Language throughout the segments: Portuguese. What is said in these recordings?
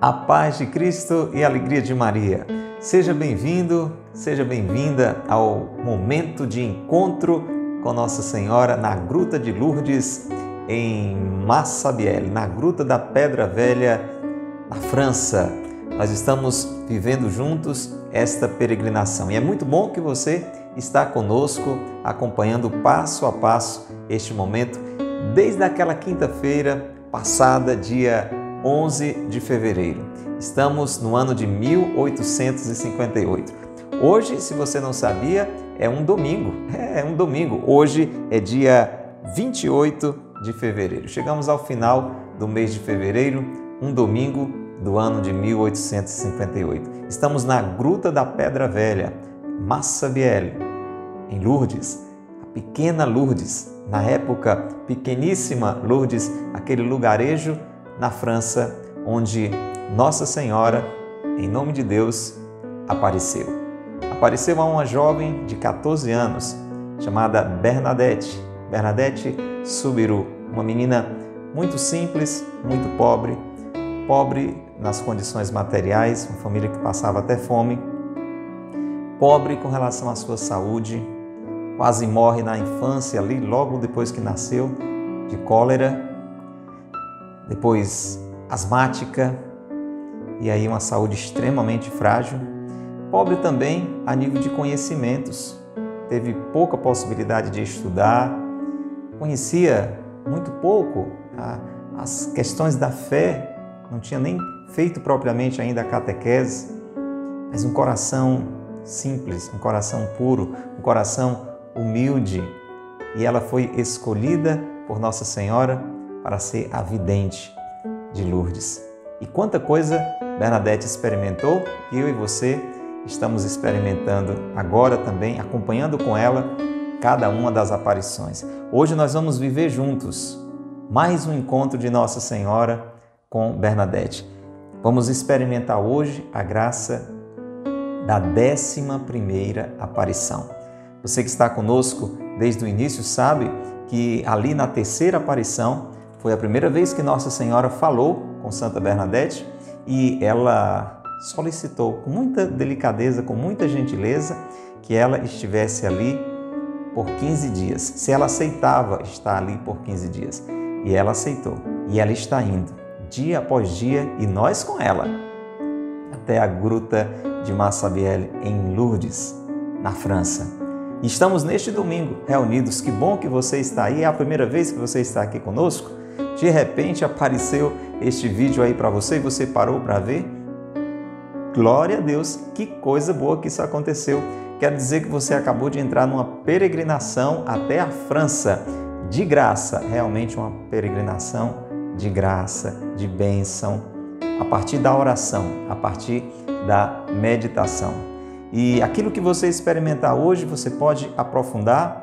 A paz de Cristo e a alegria de Maria. Seja bem-vindo, seja bem-vinda ao momento de encontro com Nossa Senhora na Gruta de Lourdes, em Massabielle, na Gruta da Pedra Velha, na França. Nós estamos vivendo juntos esta peregrinação e é muito bom que você está conosco, acompanhando passo a passo este momento, desde aquela quinta-feira passada, dia 11 de fevereiro. Estamos no ano de 1858. Hoje, se você não sabia, é um domingo. É um domingo. Hoje é dia 28 de fevereiro. Chegamos ao final do mês de fevereiro, um domingo do ano de 1858. Estamos na Gruta da Pedra Velha, Massabielle, em Lourdes, a pequena Lourdes, na época pequeníssima Lourdes, aquele lugarejo na França, onde Nossa Senhora, em nome de Deus, apareceu. Apareceu a uma jovem de 14 anos chamada Bernadette, Bernadette Subiru, uma menina muito simples, muito pobre, pobre nas condições materiais, uma família que passava até fome, pobre com relação à sua saúde, quase morre na infância ali, logo depois que nasceu, de cólera depois asmática e aí uma saúde extremamente frágil. Pobre também a nível de conhecimentos, teve pouca possibilidade de estudar, conhecia muito pouco as questões da fé, não tinha nem feito propriamente ainda a catequese, mas um coração simples, um coração puro, um coração humilde. E ela foi escolhida por Nossa Senhora para ser a vidente de Lourdes. E quanta coisa Bernadette experimentou e eu e você estamos experimentando agora também, acompanhando com ela cada uma das aparições. Hoje nós vamos viver juntos mais um encontro de Nossa Senhora com Bernadette. Vamos experimentar hoje a graça da décima primeira aparição. Você que está conosco desde o início sabe que ali na terceira aparição foi a primeira vez que Nossa Senhora falou com Santa Bernadette e ela solicitou com muita delicadeza, com muita gentileza, que ela estivesse ali por 15 dias. Se ela aceitava estar ali por 15 dias. E ela aceitou. E ela está indo, dia após dia, e nós com ela, até a gruta de Massabielle, em Lourdes, na França. Estamos neste domingo reunidos. Que bom que você está aí. É a primeira vez que você está aqui conosco de repente apareceu este vídeo aí para você e você parou para ver? Glória a Deus, que coisa boa que isso aconteceu. Quer dizer que você acabou de entrar numa peregrinação até a França, de graça, realmente uma peregrinação de graça, de bênção, a partir da oração, a partir da meditação. E aquilo que você experimentar hoje, você pode aprofundar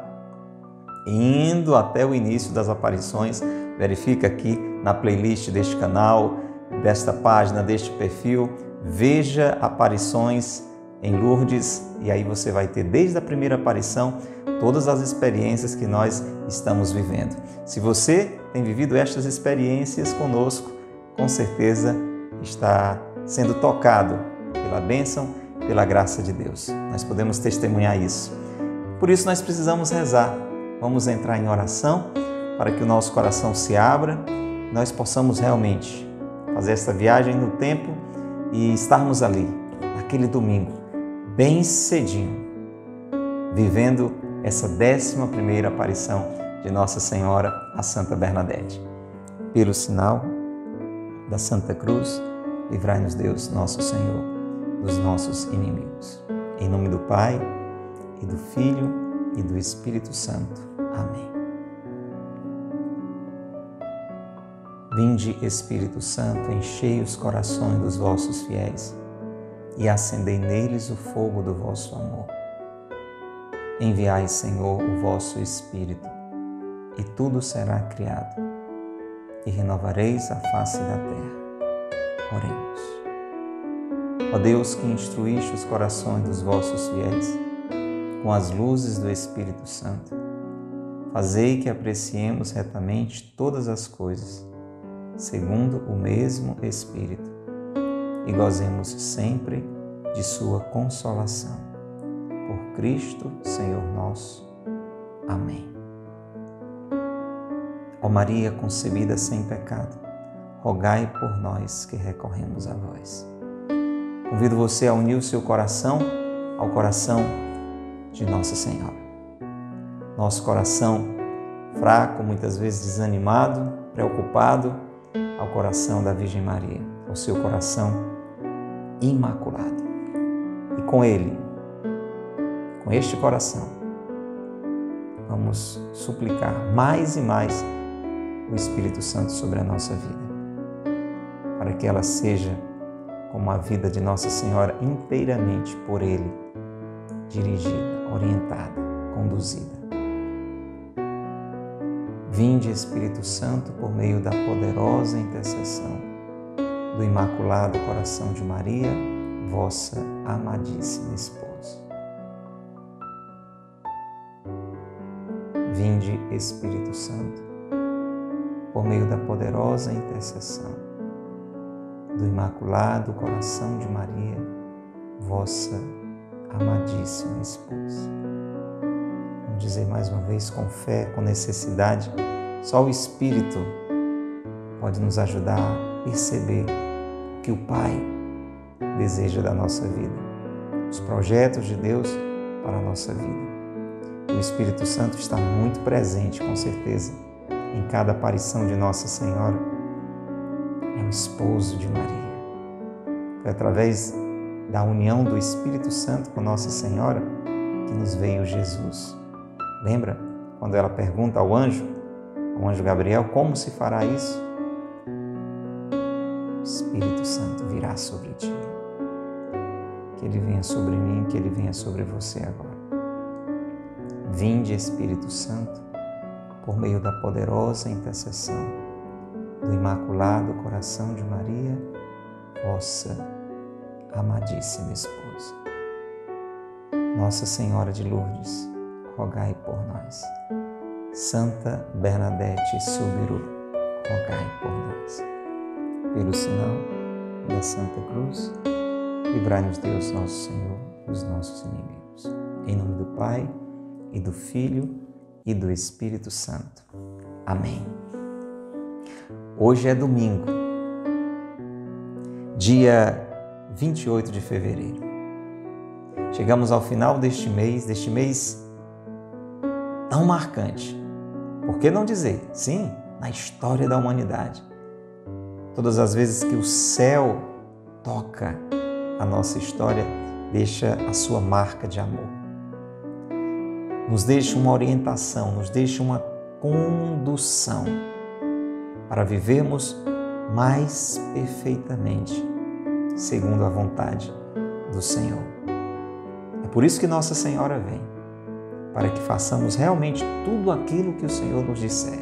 indo até o início das aparições verifica aqui na playlist deste canal, desta página, deste perfil, veja aparições em Lourdes e aí você vai ter desde a primeira aparição todas as experiências que nós estamos vivendo. Se você tem vivido estas experiências conosco, com certeza está sendo tocado pela bênção, pela graça de Deus. Nós podemos testemunhar isso. Por isso nós precisamos rezar. Vamos entrar em oração para que o nosso coração se abra, nós possamos realmente fazer essa viagem no tempo e estarmos ali, naquele domingo, bem cedinho, vivendo essa décima primeira aparição de Nossa Senhora, a Santa Bernadette. Pelo sinal da Santa Cruz, livrai-nos Deus, nosso Senhor, dos nossos inimigos. Em nome do Pai, e do Filho, e do Espírito Santo. Amém. Vinde, Espírito Santo, enchei os corações dos vossos fiéis e acendei neles o fogo do vosso amor. Enviai, Senhor, o vosso Espírito, e tudo será criado, e renovareis a face da terra. Oremos. Ó Deus que instruíste os corações dos vossos fiéis com as luzes do Espírito Santo, Fazei que apreciemos retamente todas as coisas, segundo o mesmo Espírito, e gozemos sempre de Sua consolação. Por Cristo, Senhor nosso. Amém. Ó Maria concebida sem pecado, rogai por nós que recorremos a vós. Convido você a unir o seu coração ao coração de Nossa Senhora nosso coração fraco, muitas vezes desanimado, preocupado, ao coração da Virgem Maria, ao seu coração imaculado. E com ele, com este coração, vamos suplicar mais e mais o Espírito Santo sobre a nossa vida, para que ela seja como a vida de Nossa Senhora inteiramente por Ele dirigida, orientada, conduzida. Vinde, Espírito Santo, por meio da poderosa intercessão do Imaculado Coração de Maria, vossa amadíssima esposa. Vinde, Espírito Santo, por meio da poderosa intercessão do Imaculado Coração de Maria, vossa amadíssima esposa dizer mais uma vez, com fé, com necessidade, só o Espírito pode nos ajudar a perceber que o Pai deseja da nossa vida, os projetos de Deus para a nossa vida. O Espírito Santo está muito presente, com certeza, em cada aparição de Nossa Senhora. É o esposo de Maria. Foi através da união do Espírito Santo com Nossa Senhora que nos veio Jesus. Lembra quando ela pergunta ao anjo, ao anjo Gabriel, como se fará isso? O Espírito Santo virá sobre ti. Que ele venha sobre mim, que ele venha sobre você agora. Vinde, Espírito Santo, por meio da poderosa intercessão do Imaculado Coração de Maria, vossa amadíssima esposa. Nossa Senhora de Lourdes, rogai por nós. Santa Bernadette Subiru, rogai por nós. Pelo sinal da Santa Cruz, livrai-nos Deus nosso Senhor dos nossos inimigos. Em nome do Pai, e do Filho, e do Espírito Santo. Amém. Hoje é domingo, dia 28 de fevereiro. Chegamos ao final deste mês, deste mês tão marcante. Por que não dizer? Sim, na história da humanidade. Todas as vezes que o céu toca a nossa história, deixa a sua marca de amor. Nos deixa uma orientação, nos deixa uma condução para vivermos mais perfeitamente segundo a vontade do Senhor. É por isso que Nossa Senhora vem para que façamos realmente tudo aquilo que o Senhor nos disser,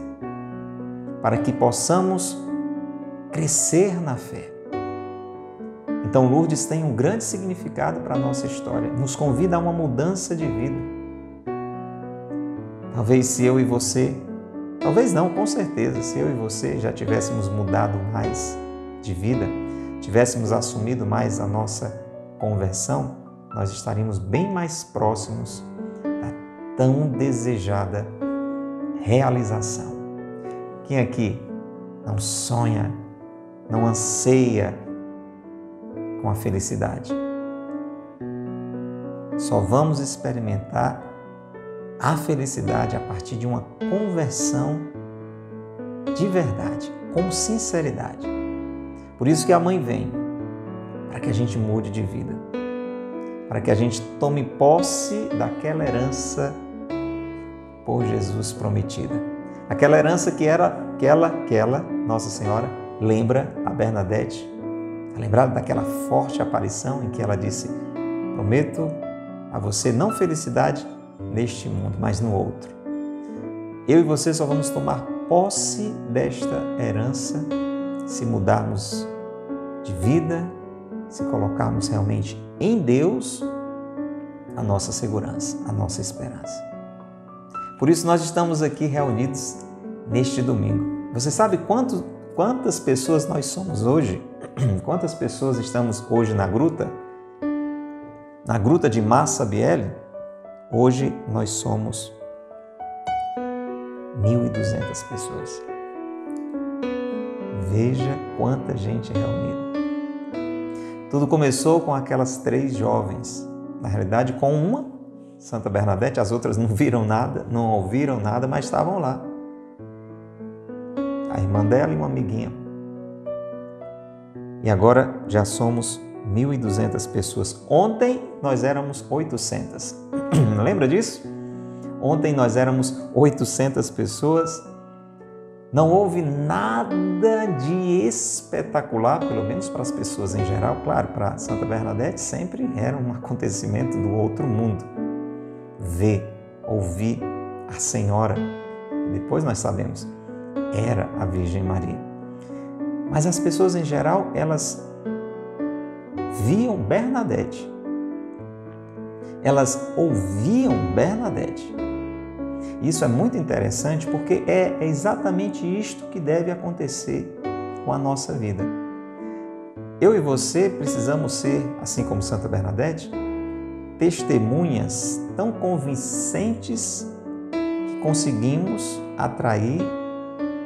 para que possamos crescer na fé. Então, Lourdes tem um grande significado para a nossa história, nos convida a uma mudança de vida. Talvez se eu e você, talvez não, com certeza, se eu e você já tivéssemos mudado mais de vida, tivéssemos assumido mais a nossa conversão, nós estaríamos bem mais próximos tão desejada realização. Quem aqui não sonha, não anseia com a felicidade? Só vamos experimentar a felicidade a partir de uma conversão de verdade, com sinceridade. Por isso que a mãe vem, para que a gente mude de vida, para que a gente tome posse daquela herança por Jesus prometida. Aquela herança que era aquela, aquela, Nossa Senhora, lembra a Bernadette, lembrada daquela forte aparição em que ela disse: Prometo a você não felicidade neste mundo, mas no outro. Eu e você só vamos tomar posse desta herança se mudarmos de vida, se colocarmos realmente em Deus a nossa segurança, a nossa esperança. Por isso nós estamos aqui reunidos neste domingo. Você sabe quanto, quantas pessoas nós somos hoje? Quantas pessoas estamos hoje na gruta? Na gruta de Massa Biel? Hoje nós somos 1.200 pessoas. Veja quanta gente reunida. Tudo começou com aquelas três jovens, na realidade com uma, Santa Bernadette, as outras não viram nada, não ouviram nada, mas estavam lá. A irmã dela e uma amiguinha. E agora já somos 1.200 pessoas. Ontem nós éramos 800. Lembra disso? Ontem nós éramos 800 pessoas. Não houve nada de espetacular, pelo menos para as pessoas em geral. Claro, para Santa Bernadette sempre era um acontecimento do outro mundo. Ver, ouvir a Senhora, depois nós sabemos, era a Virgem Maria. Mas as pessoas em geral, elas viam Bernadette. Elas ouviam Bernadette. Isso é muito interessante porque é exatamente isto que deve acontecer com a nossa vida. Eu e você precisamos ser, assim como Santa Bernadette, testemunhas tão convincentes que conseguimos atrair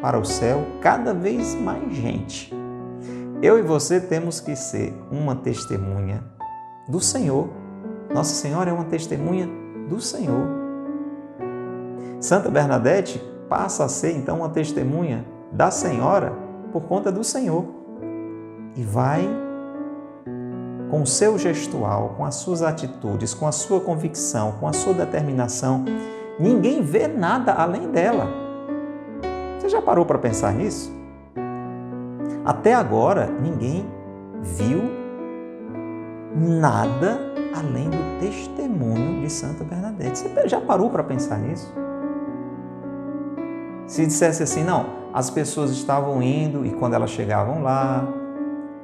para o céu cada vez mais gente. Eu e você temos que ser uma testemunha do Senhor. Nossa Senhora é uma testemunha do Senhor. Santa Bernadette passa a ser então uma testemunha da Senhora por conta do Senhor e vai com o seu gestual, com as suas atitudes, com a sua convicção, com a sua determinação. Ninguém vê nada além dela. Você já parou para pensar nisso? Até agora, ninguém viu nada além do testemunho de Santa Bernadette. Você já parou para pensar nisso? Se dissesse assim, não, as pessoas estavam indo e quando elas chegavam lá,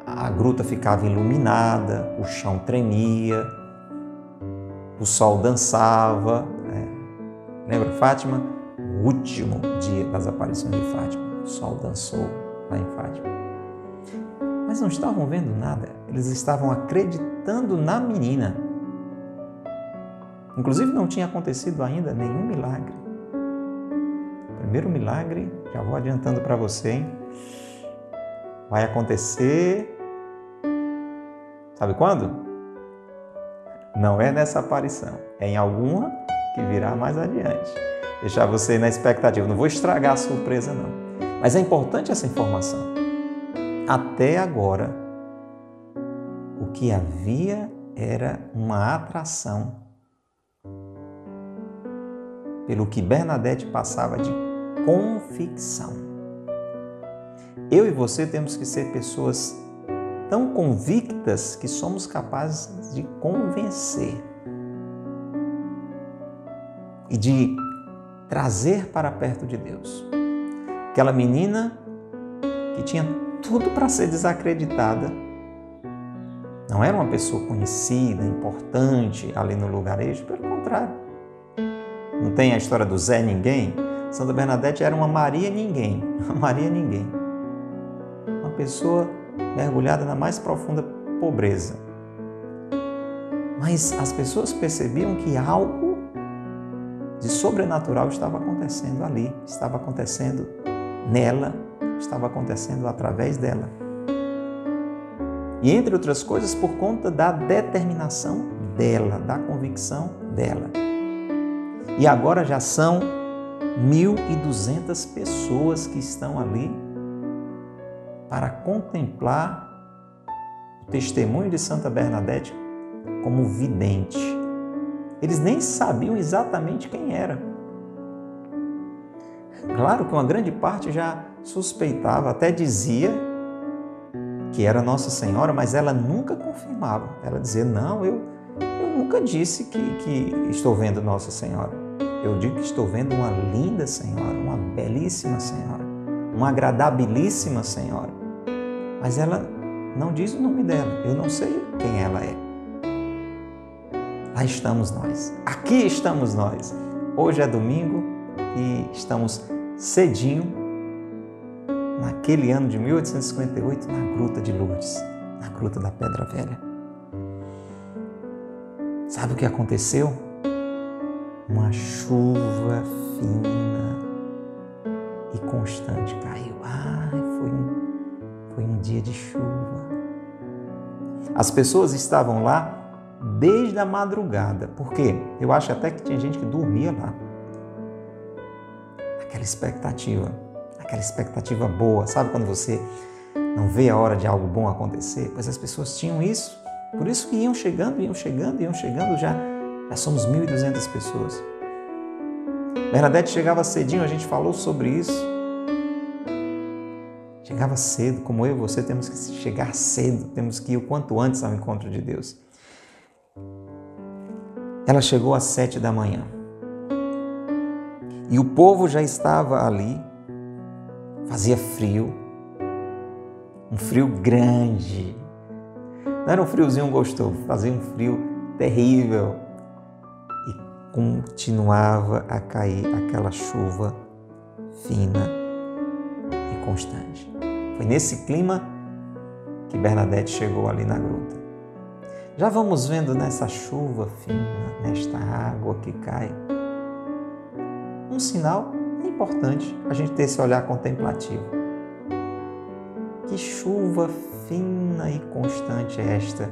a gruta ficava iluminada, o chão tremia, o sol dançava. Né? Lembra Fátima? O último dia das aparições de Fátima, o sol dançou lá em Fátima. Mas não estavam vendo nada, eles estavam acreditando na menina. Inclusive não tinha acontecido ainda nenhum milagre primeiro milagre, já vou adiantando para você, hein? vai acontecer. Sabe quando? Não é nessa aparição, é em alguma que virá mais adiante. Deixar você na expectativa, não vou estragar a surpresa, não. Mas é importante essa informação. Até agora, o que havia era uma atração pelo que Bernadette passava de convicção. Eu e você temos que ser pessoas tão convictas que somos capazes de convencer e de trazer para perto de Deus. Aquela menina que tinha tudo para ser desacreditada, não era uma pessoa conhecida, importante ali no lugarejo, pelo contrário. Não tem a história do Zé Ninguém? Santa Bernadette era uma Maria ninguém, uma Maria ninguém. Uma pessoa mergulhada na mais profunda pobreza. Mas as pessoas percebiam que algo de sobrenatural estava acontecendo ali, estava acontecendo nela, estava acontecendo através dela. E entre outras coisas, por conta da determinação dela, da convicção dela. E agora já são 1.200 pessoas que estão ali para contemplar o testemunho de Santa Bernadette como vidente. Eles nem sabiam exatamente quem era. Claro que uma grande parte já suspeitava, até dizia que era Nossa Senhora, mas ela nunca confirmava. Ela dizia: Não, eu, eu nunca disse que, que estou vendo Nossa Senhora. Eu digo que estou vendo uma linda senhora, uma belíssima senhora, uma agradabilíssima senhora. Mas ela não diz o nome dela, eu não sei quem ela é. Lá estamos nós, aqui estamos nós. Hoje é domingo, e estamos cedinho, naquele ano de 1858, na Gruta de Lourdes, na Gruta da Pedra Velha. Sabe o que aconteceu? Uma chuva fina e constante caiu. Ai, foi um, foi um dia de chuva. As pessoas estavam lá desde a madrugada. Por quê? Eu acho até que tinha gente que dormia lá. Aquela expectativa, aquela expectativa boa. Sabe quando você não vê a hora de algo bom acontecer? Pois as pessoas tinham isso. Por isso que iam chegando, iam chegando, iam chegando. Já, já somos 1.200 pessoas. Bernadette chegava cedinho, a gente falou sobre isso. Chegava cedo, como eu e você temos que chegar cedo, temos que ir o quanto antes ao encontro de Deus. Ela chegou às sete da manhã. E o povo já estava ali. Fazia frio. Um frio grande. Não era um friozinho gostoso, fazia um frio terrível. E continuava a cair aquela chuva fina e constante. Foi nesse clima que Bernadette chegou ali na gruta. Já vamos vendo nessa chuva fina, nesta água que cai. Um sinal importante a gente ter esse olhar contemplativo. Que chuva fina e constante é esta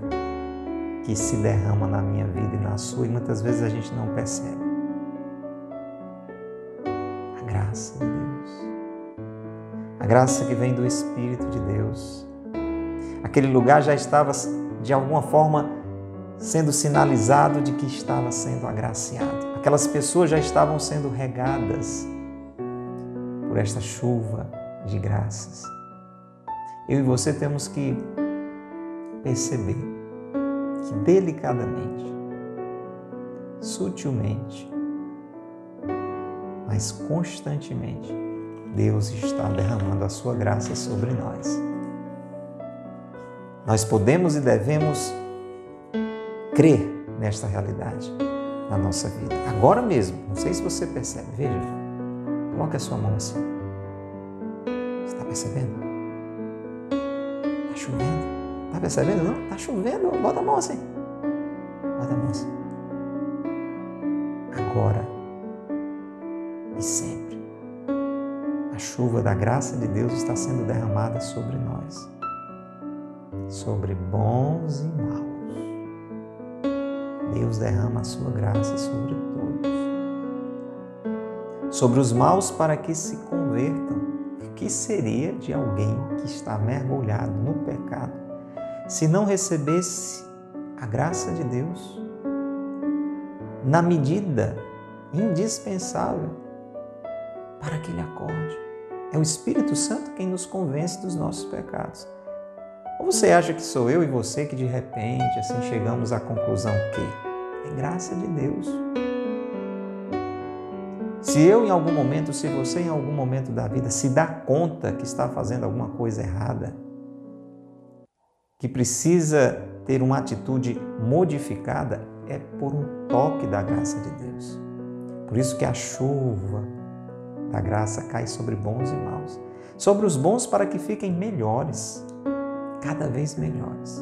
que se derrama na minha vida e na sua e muitas vezes a gente não percebe. A graça de Deus. A graça que vem do Espírito de Deus. Aquele lugar já estava de alguma forma sendo sinalizado de que estava sendo agraciado. Aquelas pessoas já estavam sendo regadas por esta chuva de graças. Eu e você temos que perceber que delicadamente, sutilmente, mas constantemente, Deus está derramando a sua graça sobre nós. Nós podemos e devemos crer nesta realidade na nossa vida. Agora mesmo, não sei se você percebe, veja, coloque a sua mão assim. Você está percebendo? Está chovendo. Está percebendo? Não? Está chovendo. Bota a mão assim. Bota a mão assim. Agora e sempre. A chuva da graça de Deus está sendo derramada sobre nós, sobre bons e maus. Deus derrama a sua graça sobre todos. Sobre os maus para que se convertam. O que seria de alguém que está mergulhado no pecado se não recebesse a graça de Deus na medida indispensável para que ele acorde? É o Espírito Santo quem nos convence dos nossos pecados. Ou você acha que sou eu e você que de repente assim chegamos à conclusão que é graça de Deus? Se eu em algum momento, se você em algum momento da vida se dá conta que está fazendo alguma coisa errada, que precisa ter uma atitude modificada, é por um toque da graça de Deus. Por isso que a chuva da graça cai sobre bons e maus, sobre os bons para que fiquem melhores cada vez melhores.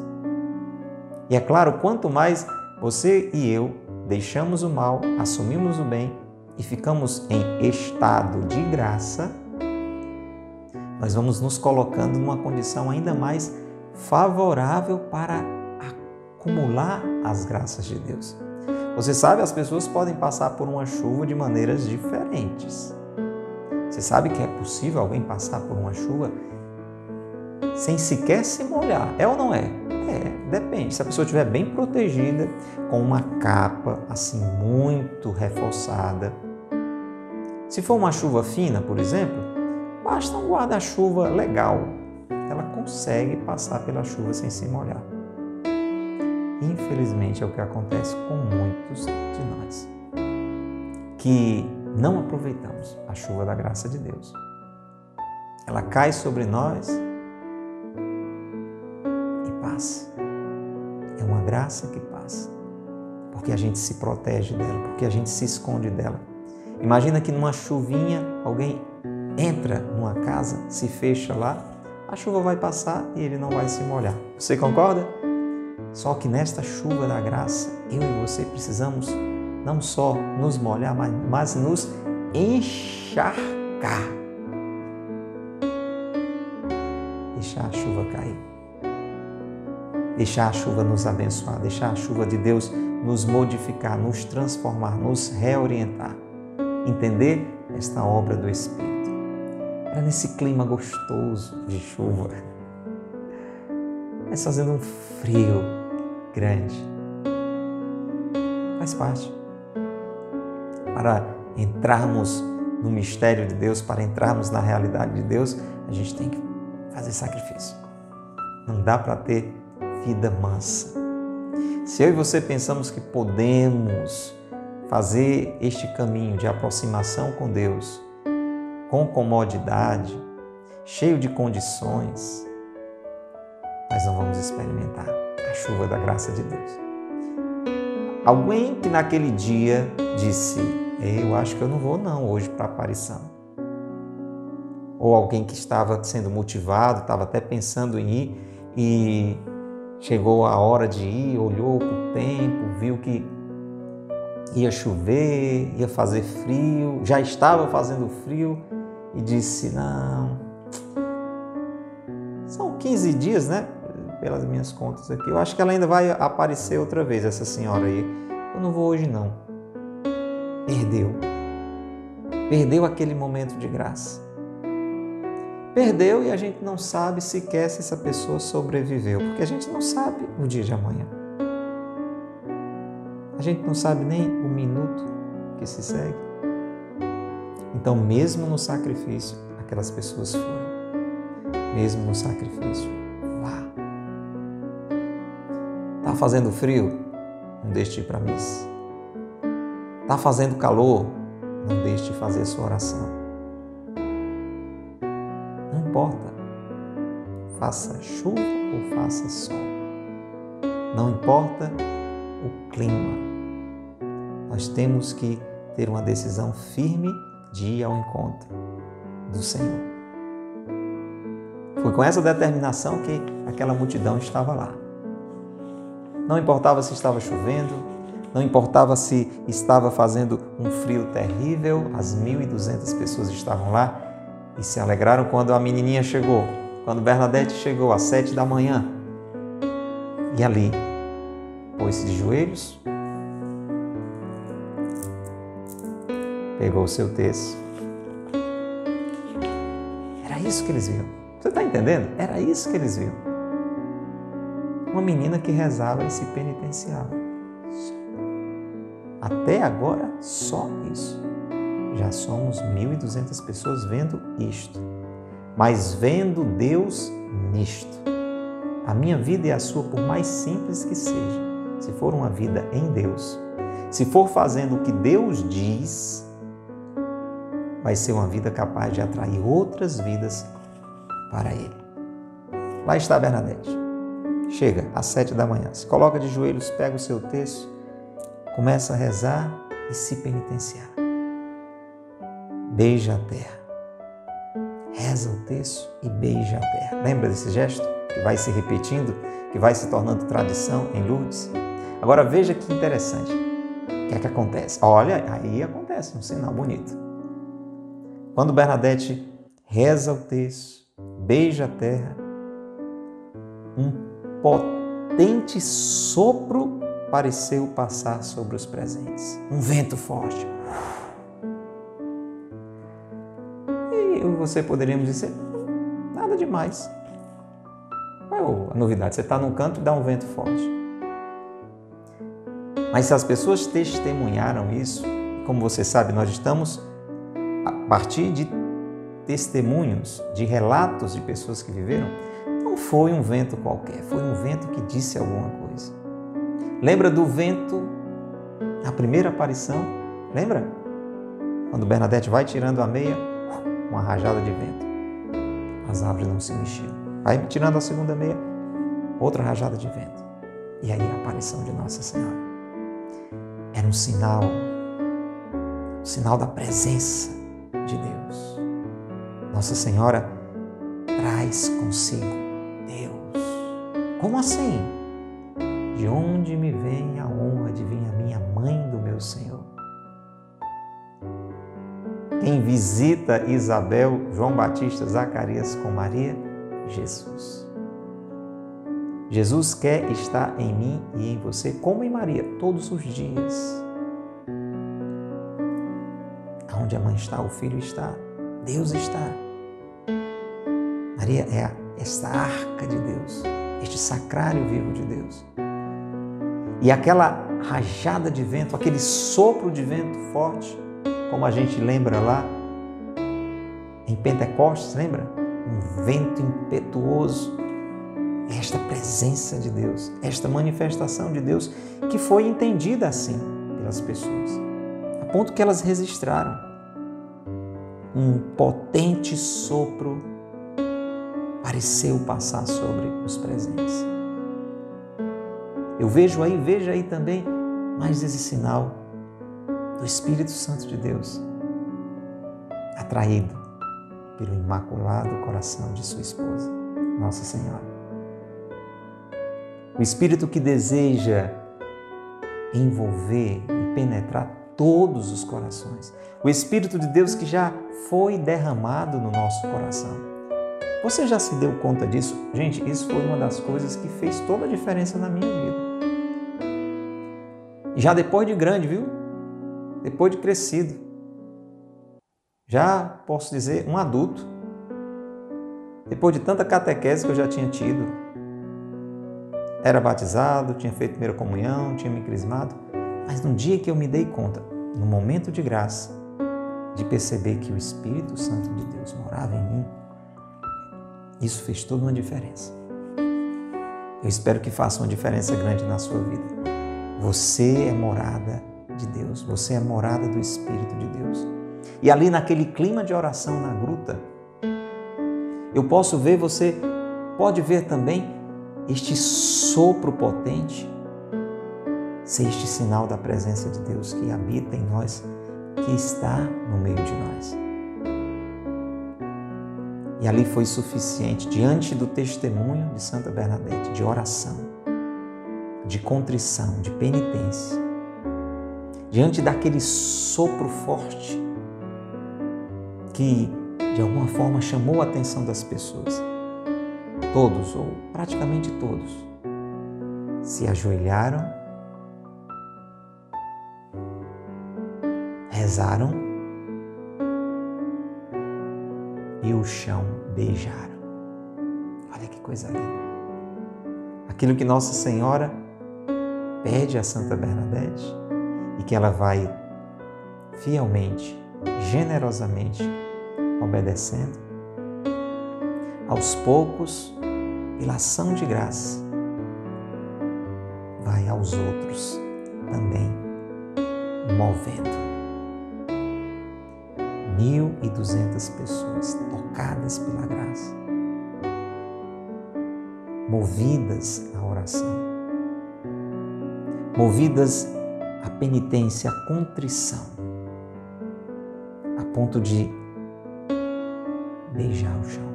E é claro, quanto mais você e eu deixamos o mal, assumimos o bem e ficamos em estado de graça, nós vamos nos colocando numa condição ainda mais favorável para acumular as graças de Deus. Você sabe, as pessoas podem passar por uma chuva de maneiras diferentes. Você sabe que é possível alguém passar por uma chuva sem sequer se molhar. É ou não é? É, depende. Se a pessoa estiver bem protegida, com uma capa assim muito reforçada. Se for uma chuva fina, por exemplo, basta um guarda-chuva legal. Ela consegue passar pela chuva sem se molhar. Infelizmente é o que acontece com muitos de nós, que não aproveitamos a chuva da graça de Deus. Ela cai sobre nós passa. É uma graça que passa. Porque a gente se protege dela, porque a gente se esconde dela. Imagina que numa chuvinha alguém entra numa casa, se fecha lá, a chuva vai passar e ele não vai se molhar. Você concorda? Só que nesta chuva da graça, eu e você precisamos não só nos molhar, mas, mas nos encharcar. Deixar a chuva cair. Deixar a chuva nos abençoar, deixar a chuva de Deus nos modificar, nos transformar, nos reorientar. Entender esta obra do Espírito. Era nesse clima gostoso de chuva, mas fazendo um frio grande. Faz parte. Para entrarmos no mistério de Deus, para entrarmos na realidade de Deus, a gente tem que fazer sacrifício. Não dá para ter vida mansa. Se eu e você pensamos que podemos fazer este caminho de aproximação com Deus com comodidade, cheio de condições, nós não vamos experimentar a chuva da graça de Deus. Alguém que naquele dia disse: Eu acho que eu não vou não hoje para a aparição. Ou alguém que estava sendo motivado, estava até pensando em ir e Chegou a hora de ir, olhou para o tempo, viu que ia chover, ia fazer frio, já estava fazendo frio e disse: Não, são 15 dias, né? Pelas minhas contas aqui. Eu acho que ela ainda vai aparecer outra vez, essa senhora aí. Eu não vou hoje, não. Perdeu. Perdeu aquele momento de graça. Perdeu e a gente não sabe sequer se essa pessoa sobreviveu, porque a gente não sabe o dia de amanhã. A gente não sabe nem o minuto que se segue. Então, mesmo no sacrifício, aquelas pessoas foram. Mesmo no sacrifício, vá. Tá fazendo frio? Não deixe de ir para a missa. Tá fazendo calor? Não deixe de fazer sua oração importa. Faça chuva ou faça sol. Não importa o clima. Nós temos que ter uma decisão firme de ir ao encontro do Senhor. Foi com essa determinação que aquela multidão estava lá. Não importava se estava chovendo, não importava se estava fazendo um frio terrível, as 1.200 pessoas estavam lá e se alegraram quando a menininha chegou, quando Bernadette chegou às sete da manhã. E ali, pôs-se de joelhos, pegou o seu texto. Era isso que eles viam. Você está entendendo? Era isso que eles viam. Uma menina que rezava e se penitenciava. Até agora, só isso já somos 1.200 pessoas vendo isto, mas vendo Deus nisto. A minha vida e a sua, por mais simples que seja, se for uma vida em Deus, se for fazendo o que Deus diz, vai ser uma vida capaz de atrair outras vidas para Ele. Lá está Bernadette. Chega às sete da manhã, se coloca de joelhos, pega o seu texto, começa a rezar e se penitenciar beija a terra. Reza o texto e beija a terra. Lembra desse gesto que vai se repetindo, que vai se tornando tradição em Lourdes? Agora veja que interessante. O que é que acontece? Olha, aí acontece um sinal bonito. Quando Bernadette reza o texto, beija a terra, um potente sopro pareceu passar sobre os presentes. Um vento forte. você poderíamos dizer, nada demais. Qual a novidade? Você está num canto e dá um vento forte. Mas se as pessoas testemunharam isso, como você sabe, nós estamos a partir de testemunhos, de relatos de pessoas que viveram, não foi um vento qualquer, foi um vento que disse alguma coisa. Lembra do vento na primeira aparição? Lembra? Quando Bernadette vai tirando a meia, uma rajada de vento. As árvores não se mexiam. Vai tirando a segunda meia, outra rajada de vento. E aí a aparição de Nossa Senhora. Era um sinal sinal da presença de Deus. Nossa Senhora traz consigo Deus. Como assim? De onde me vem a honra de vir a minha mãe do meu Senhor? Quem visita Isabel, João Batista, Zacarias com Maria? Jesus. Jesus quer estar em mim e em você, como em Maria, todos os dias. Onde a mãe está, o filho está, Deus está. Maria é esta arca de Deus, este sacrário vivo de Deus. E aquela rajada de vento, aquele sopro de vento forte, como a gente lembra lá em Pentecostes, lembra? Um vento impetuoso. Esta presença de Deus, esta manifestação de Deus que foi entendida assim pelas pessoas, a ponto que elas registraram um potente sopro pareceu passar sobre os presentes. Eu vejo aí, veja aí também mais esse sinal do Espírito Santo de Deus, atraído pelo imaculado coração de sua esposa, Nossa Senhora. O Espírito que deseja envolver e penetrar todos os corações. O Espírito de Deus que já foi derramado no nosso coração. Você já se deu conta disso? Gente, isso foi uma das coisas que fez toda a diferença na minha vida. Já depois de grande, viu? Depois de crescido. Já posso dizer um adulto. Depois de tanta catequese que eu já tinha tido. Era batizado, tinha feito primeira comunhão, tinha me crismado. Mas no dia que eu me dei conta, no momento de graça, de perceber que o Espírito Santo de Deus morava em mim, isso fez toda uma diferença. Eu espero que faça uma diferença grande na sua vida. Você é morada de Deus, você é morada do Espírito de Deus. E ali naquele clima de oração na gruta, eu posso ver, você pode ver também este sopro potente, ser este sinal da presença de Deus que habita em nós que está no meio de nós. E ali foi suficiente, diante do testemunho de Santa Bernadette, de oração, de contrição, de penitência, diante daquele sopro forte que de alguma forma chamou a atenção das pessoas. Todos, ou praticamente todos, se ajoelharam rezaram e o chão beijaram. Olha que coisa linda. Aquilo que Nossa Senhora pede a Santa Bernadette e que ela vai fielmente, generosamente obedecendo, aos poucos, pela ação de graça, vai aos outros também movendo. 1.200 pessoas tocadas pela graça, movidas à oração, movidas à penitência, à contrição, a ponto de beijar o chão.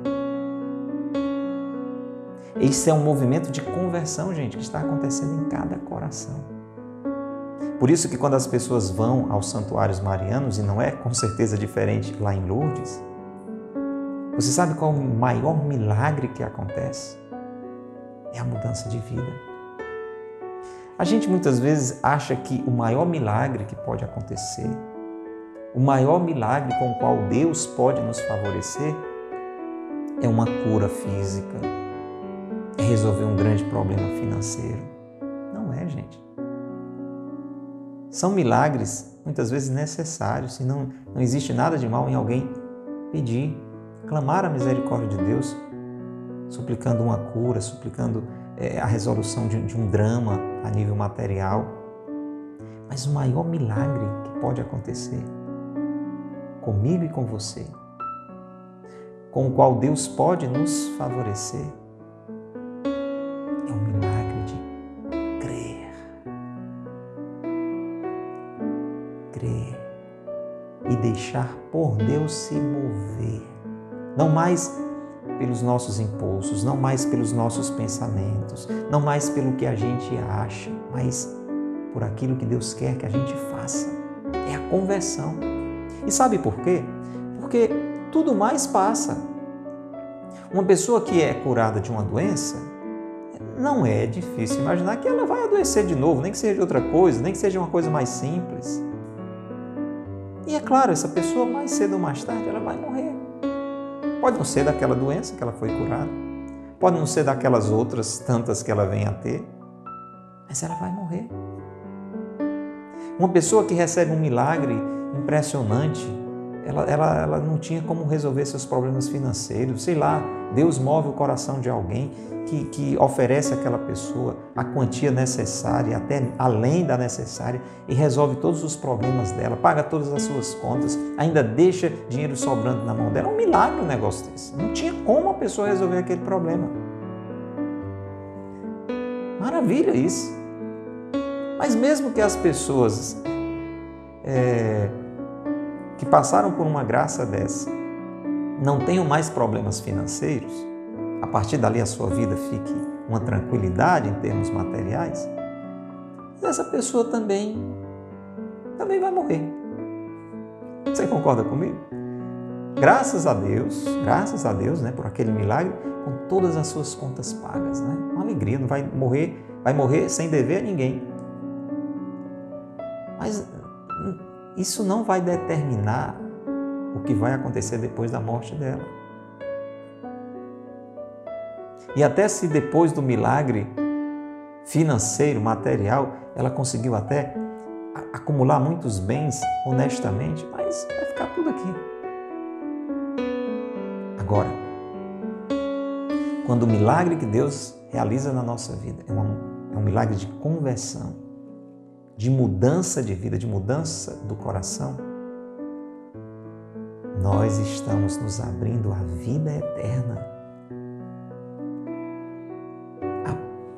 Esse é um movimento de conversão, gente, que está acontecendo em cada coração. Por isso que quando as pessoas vão aos santuários marianos, e não é com certeza diferente lá em Lourdes, você sabe qual é o maior milagre que acontece? É a mudança de vida. A gente muitas vezes acha que o maior milagre que pode acontecer, o maior milagre com o qual Deus pode nos favorecer, é uma cura física, é resolver um grande problema financeiro. Não é, gente. São milagres muitas vezes necessários e não, não existe nada de mal em alguém pedir, clamar a misericórdia de Deus, suplicando uma cura, suplicando é, a resolução de, de um drama a nível material. Mas o maior milagre que pode acontecer comigo e com você, com o qual Deus pode nos favorecer, deixar por Deus se mover. Não mais pelos nossos impulsos, não mais pelos nossos pensamentos, não mais pelo que a gente acha, mas por aquilo que Deus quer que a gente faça. É a conversão. E sabe por quê? Porque tudo mais passa. Uma pessoa que é curada de uma doença, não é difícil imaginar que ela vai adoecer de novo, nem que seja outra coisa, nem que seja uma coisa mais simples. E é claro, essa pessoa mais cedo ou mais tarde ela vai morrer. Pode não ser daquela doença que ela foi curada, pode não ser daquelas outras tantas que ela vem a ter, mas ela vai morrer. Uma pessoa que recebe um milagre impressionante, ela, ela, ela não tinha como resolver seus problemas financeiros, sei lá, Deus move o coração de alguém que, que oferece àquela pessoa a quantia necessária, até além da necessária, e resolve todos os problemas dela, paga todas as suas contas, ainda deixa dinheiro sobrando na mão dela. É um milagre um negócio desse. Não tinha como a pessoa resolver aquele problema. Maravilha isso. Mas mesmo que as pessoas é, que passaram por uma graça dessa não tenham mais problemas financeiros, a partir dali a sua vida fique uma tranquilidade em termos materiais, essa pessoa também também vai morrer. Você concorda comigo? Graças a Deus, graças a Deus, né, por aquele milagre, com todas as suas contas pagas, né? Uma alegria, não vai morrer, vai morrer sem dever a ninguém. Mas isso não vai determinar o que vai acontecer depois da morte dela. E até se depois do milagre financeiro, material, ela conseguiu até acumular muitos bens honestamente, mas vai ficar tudo aqui. Agora, quando o milagre que Deus realiza na nossa vida é, uma, é um milagre de conversão, de mudança de vida, de mudança do coração, nós estamos nos abrindo à vida eterna.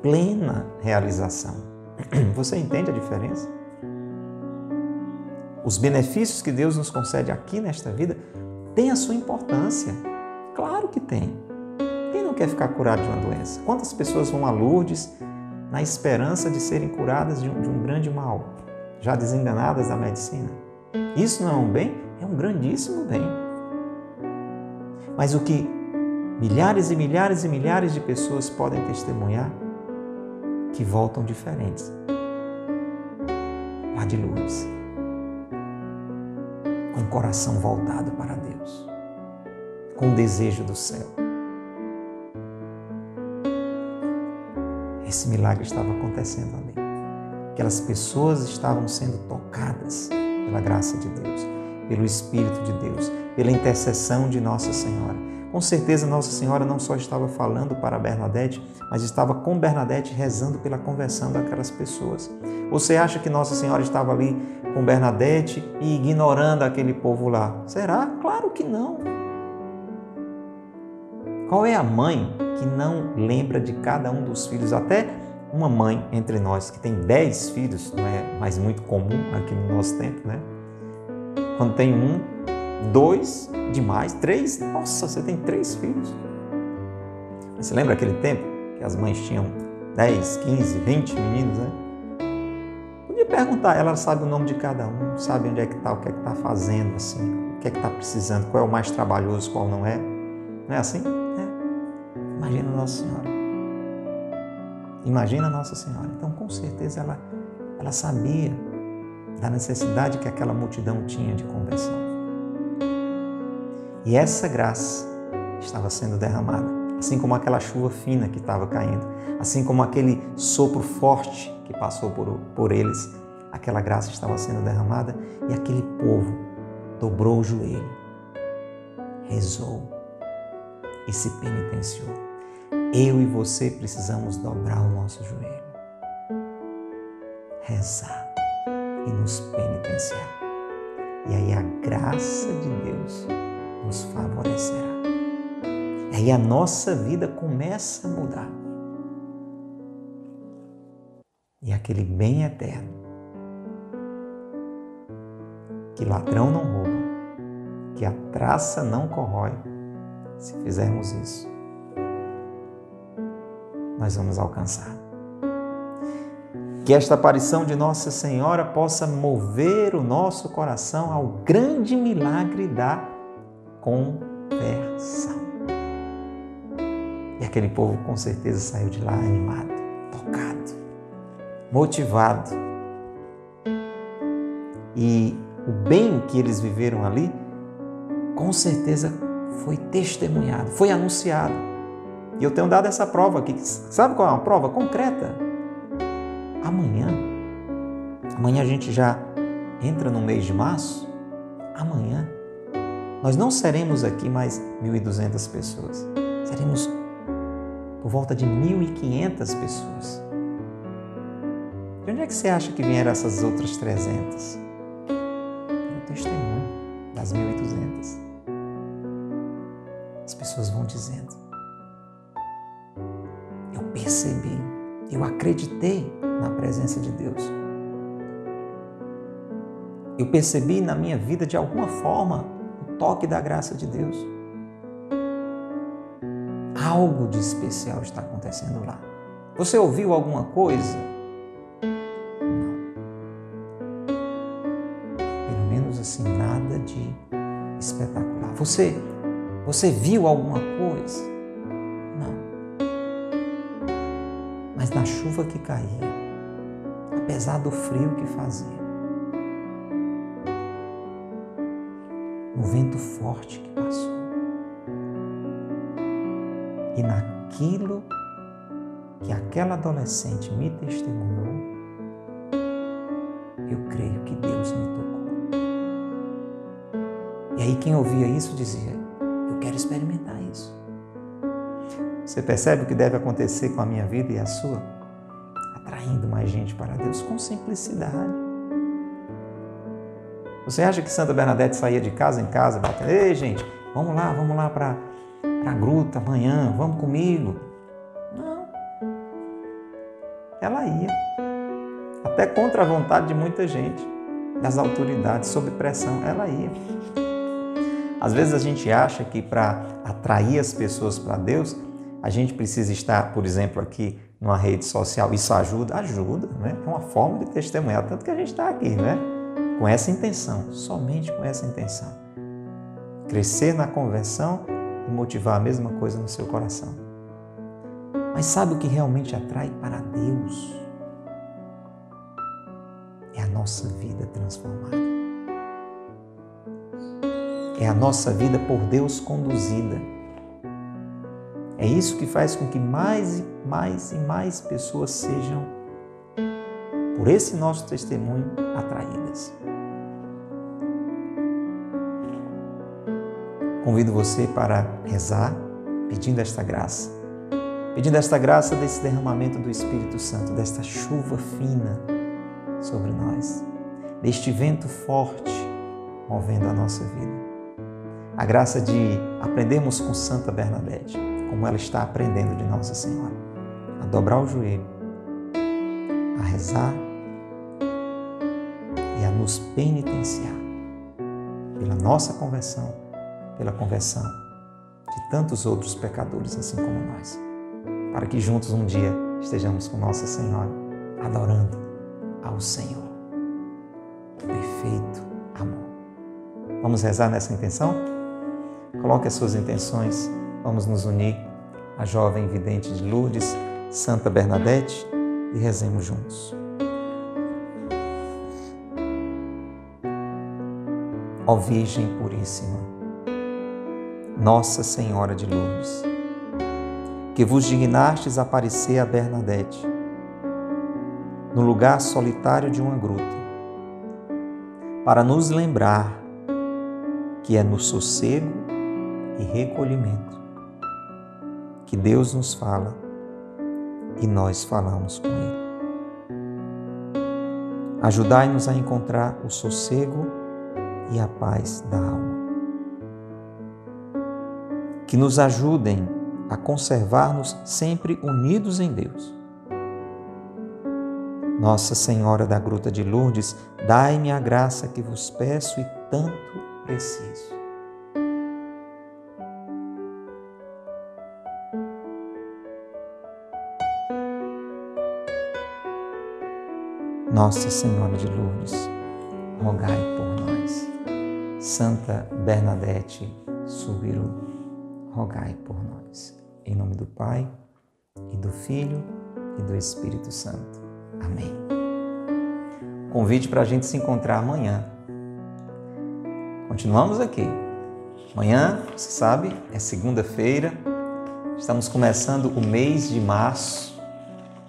plena realização. Você entende a diferença? Os benefícios que Deus nos concede aqui nesta vida têm a sua importância. Claro que tem. Quem não quer ficar curado de uma doença? Quantas pessoas vão a Lourdes na esperança de serem curadas de um, de um grande mal, já desenganadas da medicina? Isso não é um bem? É um grandíssimo bem. Mas o que milhares e milhares e milhares de pessoas podem testemunhar que voltam diferentes. Lá de luz, com o coração voltado para Deus, com o desejo do céu. Esse milagre estava acontecendo ali. Aquelas pessoas estavam sendo tocadas pela graça de Deus, pelo Espírito de Deus, pela intercessão de Nossa Senhora com certeza Nossa Senhora não só estava falando para Bernadette, mas estava com Bernadette rezando pela conversão daquelas pessoas. Você acha que Nossa Senhora estava ali com Bernadette e ignorando aquele povo lá? Será? Claro que não. Qual é a mãe que não lembra de cada um dos filhos? Até uma mãe entre nós que tem dez filhos, não é mais muito comum aqui no nosso tempo, né? Quando tem um, dois, demais, três, nossa, você tem três filhos. Você lembra aquele tempo que as mães tinham 10, 15, 20 meninos, né? Podia perguntar, ela sabe o nome de cada um, sabe onde é que está, o que é que está fazendo, assim, o que é que está precisando, qual é o mais trabalhoso, qual não é. Não é assim? Imagina Nossa Senhora. Imagina Nossa Senhora. Então, com certeza, ela, ela sabia da necessidade que aquela multidão tinha de conversão. E essa graça estava sendo derramada, assim como aquela chuva fina que estava caindo, assim como aquele sopro forte que passou por, por eles, aquela graça estava sendo derramada e aquele povo dobrou o joelho, rezou e se penitenciou. Eu e você precisamos dobrar o nosso joelho, rezar e nos penitenciar. E aí a graça de Deus nos favorecerá. E aí a nossa vida começa a mudar. E aquele bem eterno, que ladrão não rouba, que a traça não corrói. Se fizermos isso, nós vamos alcançar. Que esta aparição de Nossa Senhora possa mover o nosso coração ao grande milagre da conversão. E aquele povo com certeza saiu de lá animado, tocado, motivado. E o bem que eles viveram ali, com certeza foi testemunhado, foi anunciado. E eu tenho dado essa prova aqui. Sabe qual é uma prova concreta? amanhã, amanhã a gente já entra no mês de março, amanhã nós não seremos aqui mais 1.200 pessoas, seremos por volta de 1.500 pessoas. De onde é que você acha que vieram essas outras 300? Pelo testemunho das 1.200. As pessoas vão dizendo: percebi, eu acreditei na presença de Deus. Eu percebi na minha vida de alguma forma o toque da graça de Deus. Algo de especial está acontecendo lá. Você ouviu alguma coisa? Não. Pelo menos assim, nada de espetacular. Você, você viu alguma coisa? Mas na chuva que caía, apesar do frio que fazia. No vento forte que passou. E naquilo que aquela adolescente me testemunhou, eu creio que Deus me tocou. E aí quem ouvia isso dizia: Eu quero experimentar. Você percebe o que deve acontecer com a minha vida e a sua? atraindo mais gente para Deus com simplicidade. Você acha que Santa Bernadette saía de casa em casa batendo, ei gente, vamos lá, vamos lá para a gruta amanhã, vamos comigo? Não. Ela ia. Até contra a vontade de muita gente, das autoridades, sob pressão, ela ia. Às vezes a gente acha que para atrair as pessoas para Deus, a gente precisa estar, por exemplo, aqui numa rede social. Isso ajuda? Ajuda, né? é uma forma de testemunhar, tanto que a gente está aqui, né? com essa intenção, somente com essa intenção. Crescer na conversão e motivar a mesma coisa no seu coração. Mas sabe o que realmente atrai para Deus? É a nossa vida transformada. É a nossa vida por Deus conduzida. É isso que faz com que mais e mais e mais pessoas sejam, por esse nosso testemunho, atraídas. Convido você para rezar, pedindo esta graça, pedindo esta graça desse derramamento do Espírito Santo, desta chuva fina sobre nós, deste vento forte movendo a nossa vida. A graça de aprendermos com Santa Bernadette, como ela está aprendendo de Nossa Senhora a dobrar o joelho, a rezar e a nos penitenciar pela nossa conversão, pela conversão de tantos outros pecadores assim como nós, para que juntos um dia estejamos com Nossa Senhora adorando ao Senhor. Perfeito amor. Vamos rezar nessa intenção? Coloque as suas intenções, vamos nos unir à jovem vidente de Lourdes Santa Bernadette e rezemos juntos. Ó Virgem Puríssima, Nossa Senhora de Lourdes, que vos dignastes aparecer a Bernadette, no lugar solitário de uma gruta, para nos lembrar que é no sossego e recolhimento que Deus nos fala e nós falamos com Ele. Ajudai-nos a encontrar o sossego e a paz da alma. Que nos ajudem a conservar-nos sempre unidos em Deus. Nossa Senhora da Gruta de Lourdes, dai-me a graça que vos peço e tanto preciso. Nossa Senhora de Lourdes, rogai por nós. Santa Bernadette Subiru, rogai por nós. Em nome do Pai, e do Filho, e do Espírito Santo. Amém. Convite para a gente se encontrar amanhã. Continuamos aqui. Amanhã, você sabe, é segunda-feira. Estamos começando o mês de março.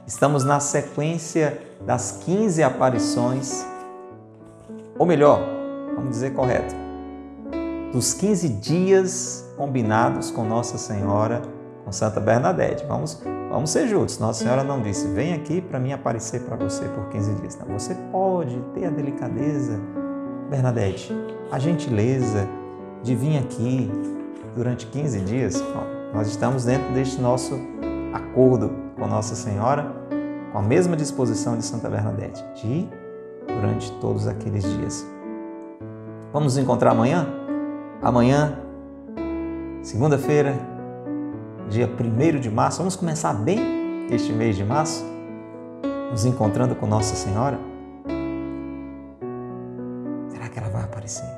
Estamos na sequência das 15 aparições, ou melhor, vamos dizer correto, dos 15 dias combinados com Nossa Senhora, com Santa Bernadette. Vamos, vamos ser justos. Nossa Senhora não disse: "Vem aqui para mim aparecer para você por 15 dias". Não, você pode ter a delicadeza, Bernadette, a gentileza de vir aqui durante 15 dias. nós estamos dentro deste nosso acordo com Nossa Senhora, com a mesma disposição de Santa Bernadette, de durante todos aqueles dias. Vamos nos encontrar amanhã? Amanhã, segunda-feira, dia 1 de março. Vamos começar bem este mês de março, nos encontrando com Nossa Senhora. Será que ela vai aparecer?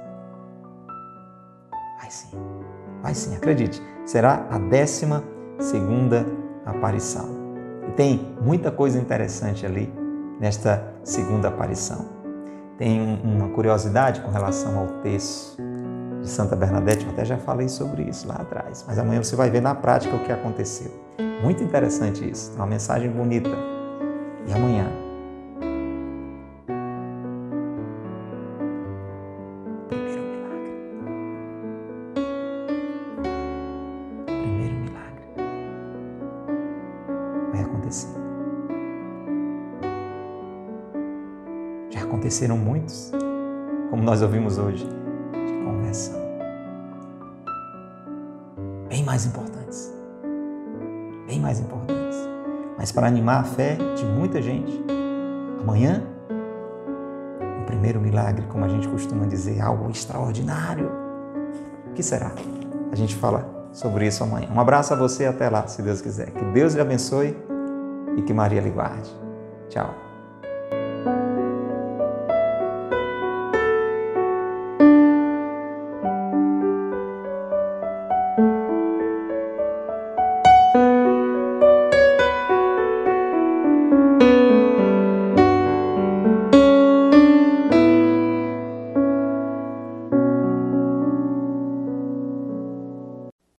Vai sim, vai sim, acredite. Será a décima segunda aparição. E tem muita coisa interessante ali nesta segunda aparição. Tem uma curiosidade com relação ao texto de Santa Bernadette, eu até já falei sobre isso lá atrás, mas amanhã você vai ver na prática o que aconteceu. Muito interessante isso, uma mensagem bonita. E amanhã aconteceram muitos, como nós ouvimos hoje, de conversão. Bem mais importantes. Bem mais importantes. Mas para animar a fé de muita gente, amanhã, o primeiro milagre, como a gente costuma dizer, algo extraordinário. O que será? A gente fala sobre isso amanhã. Um abraço a você e até lá, se Deus quiser. Que Deus lhe abençoe e que Maria lhe guarde. Tchau.